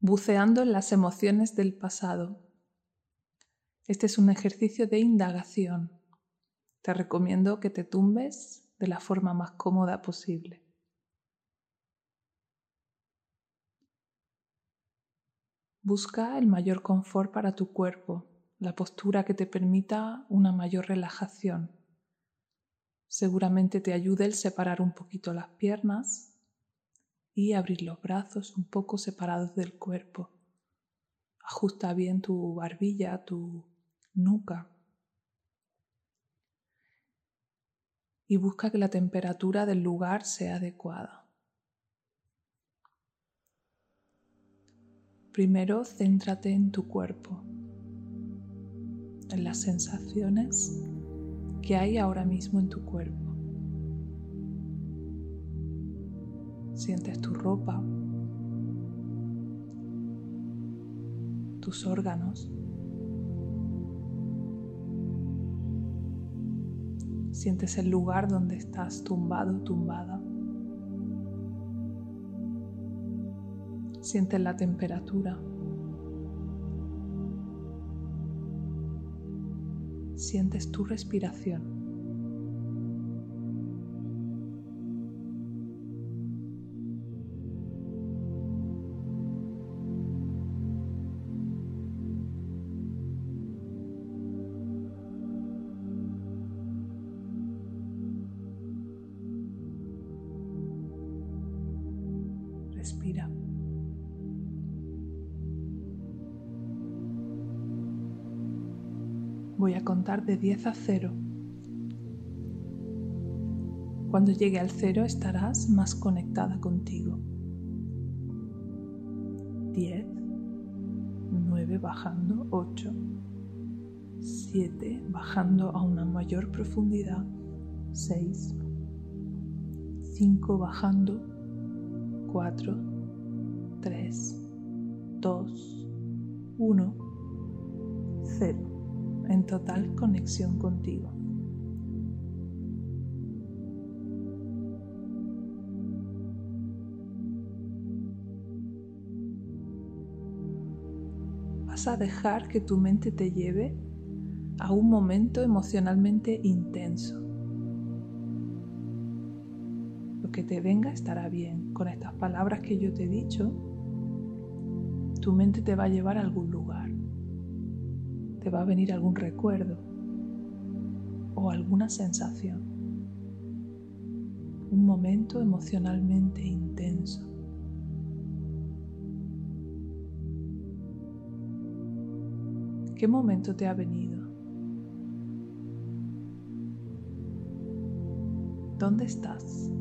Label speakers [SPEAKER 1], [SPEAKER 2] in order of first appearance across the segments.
[SPEAKER 1] buceando en las emociones del pasado. Este es un ejercicio de indagación. Te recomiendo que te tumbes de la forma más cómoda posible. Busca el mayor confort para tu cuerpo, la postura que te permita una mayor relajación. Seguramente te ayude el separar un poquito las piernas y abrir los brazos un poco separados del cuerpo. Ajusta bien tu barbilla, tu nuca. Y busca que la temperatura del lugar sea adecuada. Primero céntrate en tu cuerpo, en las sensaciones que hay ahora mismo en tu cuerpo. Sientes tu ropa, tus órganos. Sientes el lugar donde estás tumbado, tumbada. Sientes la temperatura. Sientes tu respiración. Respira. Voy a contar de 10 a 0. Cuando llegue al 0 estarás más conectada contigo. 10, 9 bajando, 8, 7 bajando a una mayor profundidad, 6, 5 bajando, 4, 3, 2, 1, 0. En total conexión contigo. Vas a dejar que tu mente te lleve a un momento emocionalmente intenso que te venga estará bien. Con estas palabras que yo te he dicho, tu mente te va a llevar a algún lugar. Te va a venir algún recuerdo o alguna sensación. Un momento emocionalmente intenso. ¿Qué momento te ha venido? ¿Dónde estás?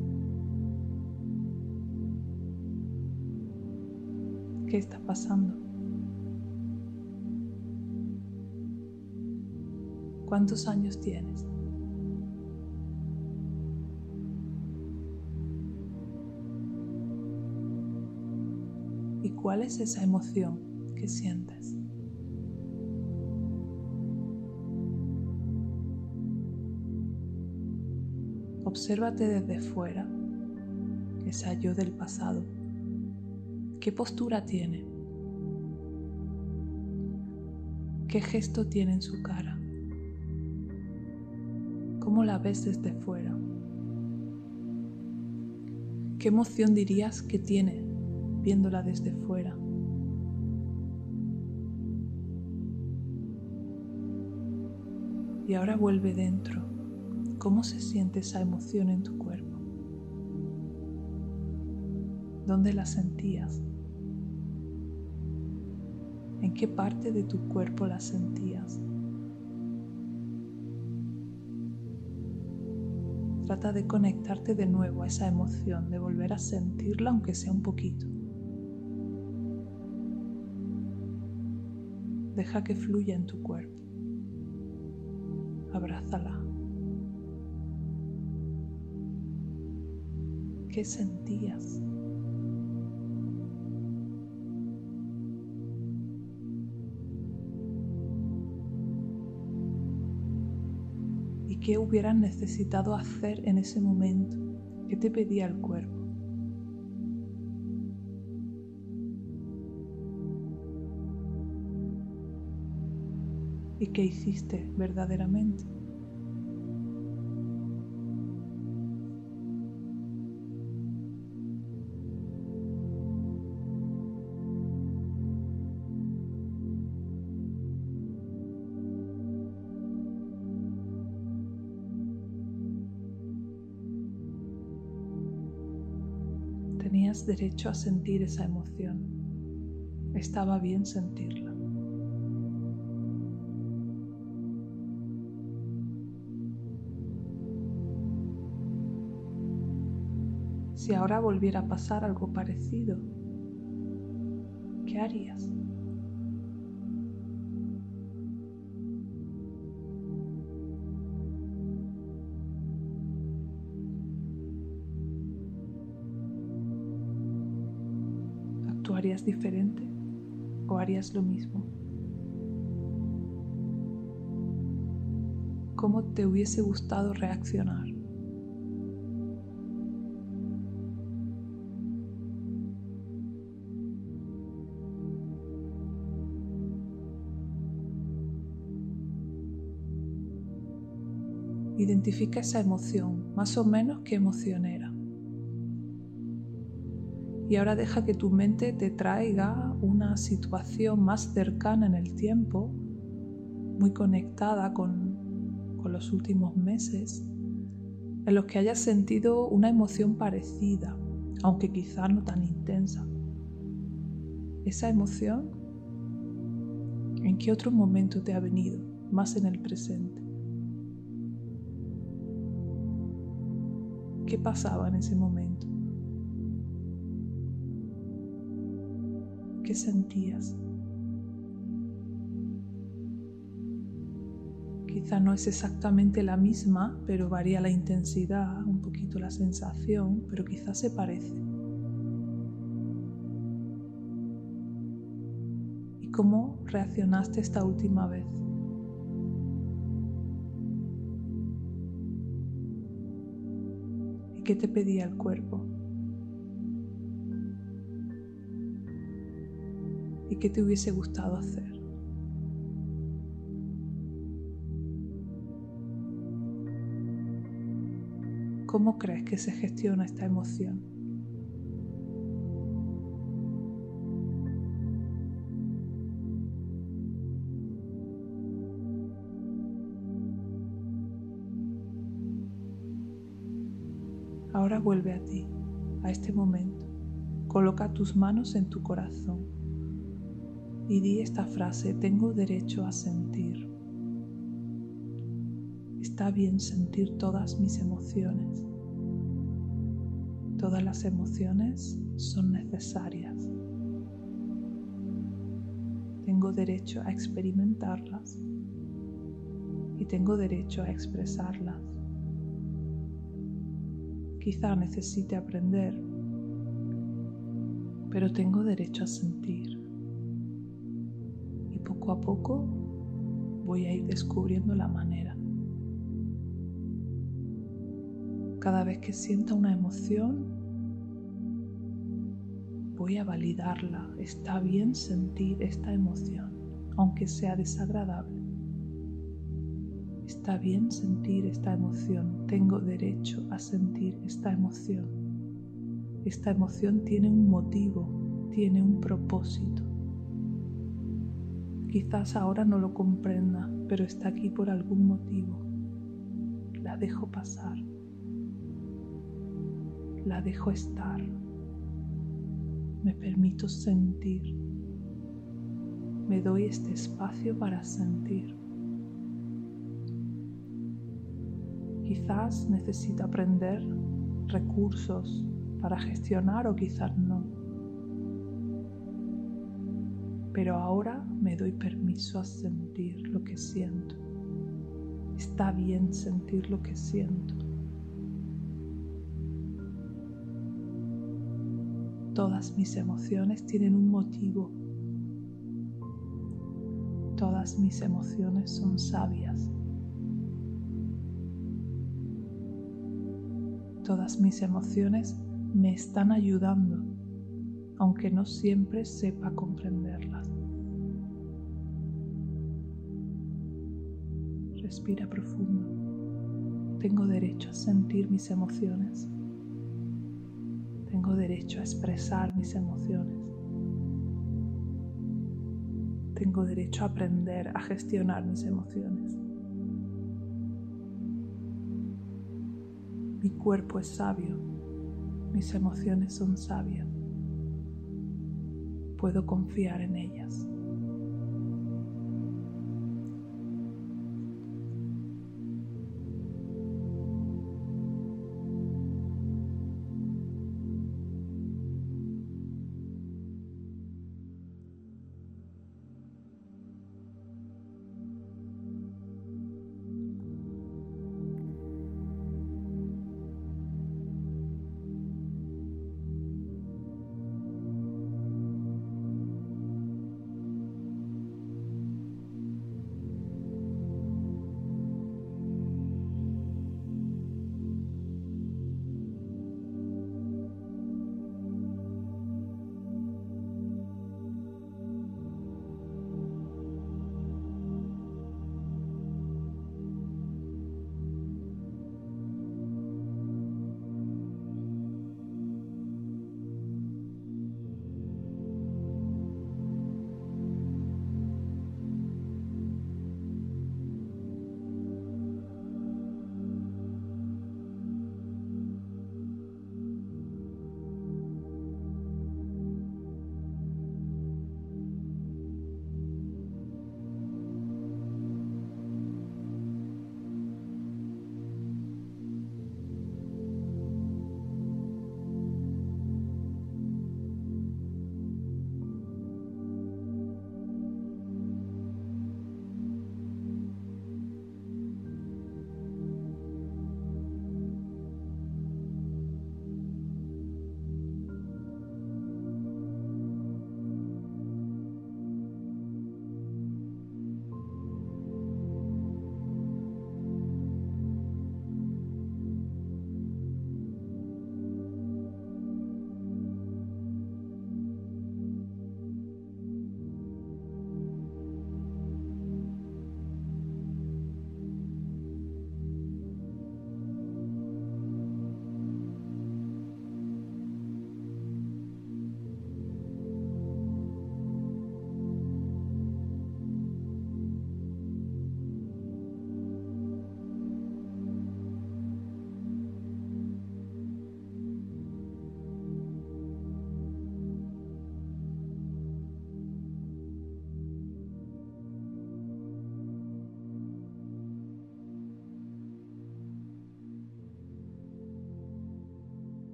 [SPEAKER 1] ¿Qué está pasando? ¿Cuántos años tienes? ¿Y cuál es esa emoción que sientes? Obsérvate desde fuera, esa yo del pasado ¿Qué postura tiene? ¿Qué gesto tiene en su cara? ¿Cómo la ves desde fuera? ¿Qué emoción dirías que tiene viéndola desde fuera? Y ahora vuelve dentro. ¿Cómo se siente esa emoción en tu cuerpo? ¿Dónde la sentías? ¿En qué parte de tu cuerpo la sentías? Trata de conectarte de nuevo a esa emoción, de volver a sentirla aunque sea un poquito. Deja que fluya en tu cuerpo. Abrázala. ¿Qué sentías? qué hubieras necesitado hacer en ese momento, qué te pedía el cuerpo. ¿Y qué hiciste verdaderamente? Tenías derecho a sentir esa emoción. Estaba bien sentirla. Si ahora volviera a pasar algo parecido, ¿qué harías? ¿Actuarías diferente o harías lo mismo? ¿Cómo te hubiese gustado reaccionar? Identifica esa emoción, más o menos qué emoción era. Y ahora deja que tu mente te traiga una situación más cercana en el tiempo, muy conectada con, con los últimos meses, en los que hayas sentido una emoción parecida, aunque quizá no tan intensa. Esa emoción, ¿en qué otro momento te ha venido, más en el presente? ¿Qué pasaba en ese momento? ¿Qué sentías? Quizá no es exactamente la misma, pero varía la intensidad, un poquito la sensación, pero quizá se parece. ¿Y cómo reaccionaste esta última vez? ¿Qué te pedía el cuerpo? ¿Y qué te hubiese gustado hacer? ¿Cómo crees que se gestiona esta emoción? Ahora vuelve a ti, a este momento. Coloca tus manos en tu corazón y di esta frase, tengo derecho a sentir. Está bien sentir todas mis emociones. Todas las emociones son necesarias. Tengo derecho a experimentarlas y tengo derecho a expresarlas. Quizá necesite aprender, pero tengo derecho a sentir. Poco a poco voy a ir descubriendo la manera. Cada vez que sienta una emoción, voy a validarla. Está bien sentir esta emoción, aunque sea desagradable. Está bien sentir esta emoción, tengo derecho a sentir esta emoción. Esta emoción tiene un motivo, tiene un propósito. Quizás ahora no lo comprenda, pero está aquí por algún motivo. La dejo pasar. La dejo estar. Me permito sentir. Me doy este espacio para sentir. Quizás necesita aprender recursos para gestionar o quizás no. Pero ahora me doy permiso a sentir lo que siento. Está bien sentir lo que siento. Todas mis emociones tienen un motivo. Todas mis emociones son sabias. Todas mis emociones me están ayudando, aunque no siempre sepa comprenderlas. Respira profundo. Tengo derecho a sentir mis emociones. Tengo derecho a expresar mis emociones. Tengo derecho a aprender a gestionar mis emociones. Mi cuerpo es sabio. Mis emociones son sabias. Puedo confiar en ellas.